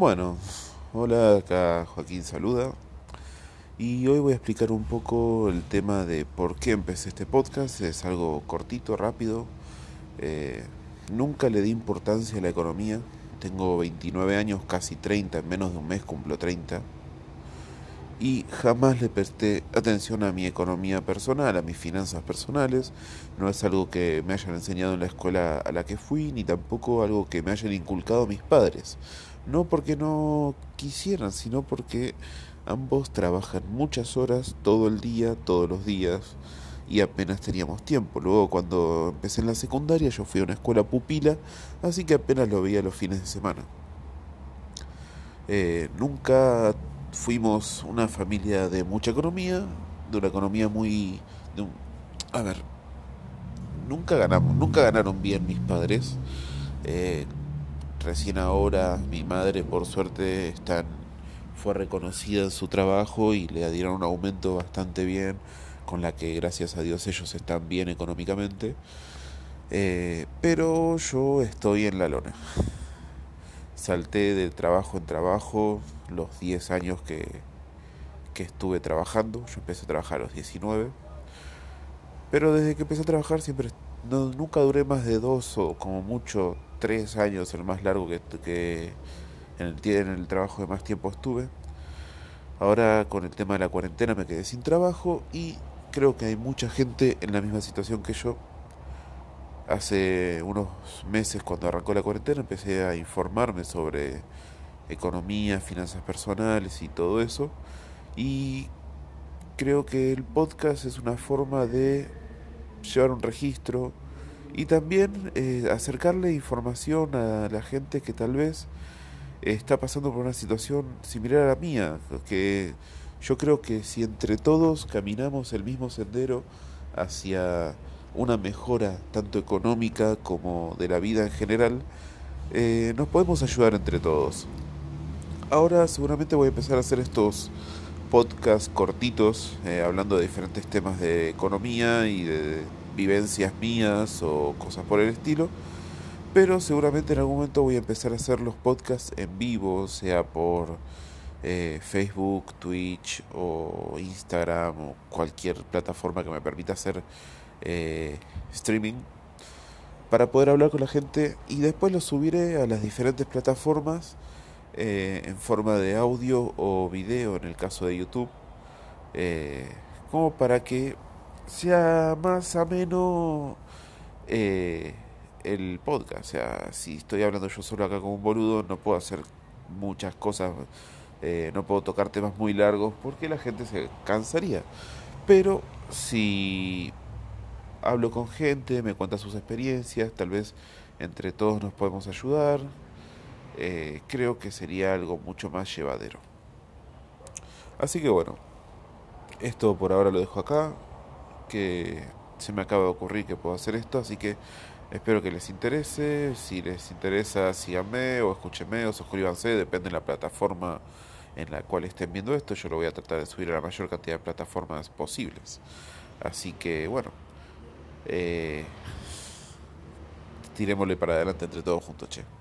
Bueno, hola, acá Joaquín saluda. Y hoy voy a explicar un poco el tema de por qué empecé este podcast. Es algo cortito, rápido. Eh, nunca le di importancia a la economía. Tengo 29 años, casi 30, en menos de un mes cumplo 30 y jamás le presté atención a mi economía personal, a mis finanzas personales. No es algo que me hayan enseñado en la escuela a la que fui, ni tampoco algo que me hayan inculcado mis padres. No porque no quisieran, sino porque ambos trabajan muchas horas todo el día, todos los días, y apenas teníamos tiempo. Luego cuando empecé en la secundaria yo fui a una escuela pupila, así que apenas lo veía los fines de semana. Eh, nunca fuimos una familia de mucha economía, de una economía muy... a ver, nunca ganamos, nunca ganaron bien mis padres. Eh, recién ahora mi madre por suerte está fue reconocida en su trabajo y le dieron un aumento bastante bien, con la que gracias a Dios ellos están bien económicamente. Eh, pero yo estoy en la lona salté de trabajo en trabajo los 10 años que, que estuve trabajando. Yo empecé a trabajar a los 19. Pero desde que empecé a trabajar siempre no, nunca duré más de dos o como mucho tres años, el más largo que, que en, el, en el trabajo de más tiempo estuve. Ahora con el tema de la cuarentena me quedé sin trabajo y creo que hay mucha gente en la misma situación que yo Hace unos meses, cuando arrancó la cuarentena, empecé a informarme sobre economía, finanzas personales y todo eso. Y creo que el podcast es una forma de llevar un registro y también eh, acercarle información a la gente que tal vez está pasando por una situación similar a la mía, que yo creo que si entre todos caminamos el mismo sendero hacia una mejora tanto económica como de la vida en general, eh, nos podemos ayudar entre todos. Ahora seguramente voy a empezar a hacer estos podcasts cortitos eh, hablando de diferentes temas de economía y de vivencias mías o cosas por el estilo. Pero seguramente en algún momento voy a empezar a hacer los podcasts en vivo, sea por eh, Facebook, Twitch o Instagram o cualquier plataforma que me permita hacer eh, streaming para poder hablar con la gente y después lo subiré a las diferentes plataformas eh, en forma de audio o video en el caso de YouTube eh, como para que sea más ameno el podcast. O sea si estoy hablando yo solo acá como un boludo no puedo hacer muchas cosas no puedo tocar temas muy largos porque la gente se cansaría. Pero si hablo con gente, me cuenta sus experiencias, tal vez entre todos nos podemos ayudar. Eh, creo que sería algo mucho más llevadero. Así que bueno, esto por ahora lo dejo acá, que se me acaba de ocurrir que puedo hacer esto, así que espero que les interese. Si les interesa, síganme o escúchenme o suscríbanse, depende de la plataforma en la cual estén viendo esto. Yo lo voy a tratar de subir a la mayor cantidad de plataformas posibles. Así que bueno, eh, para adelante entre todos juntos, che.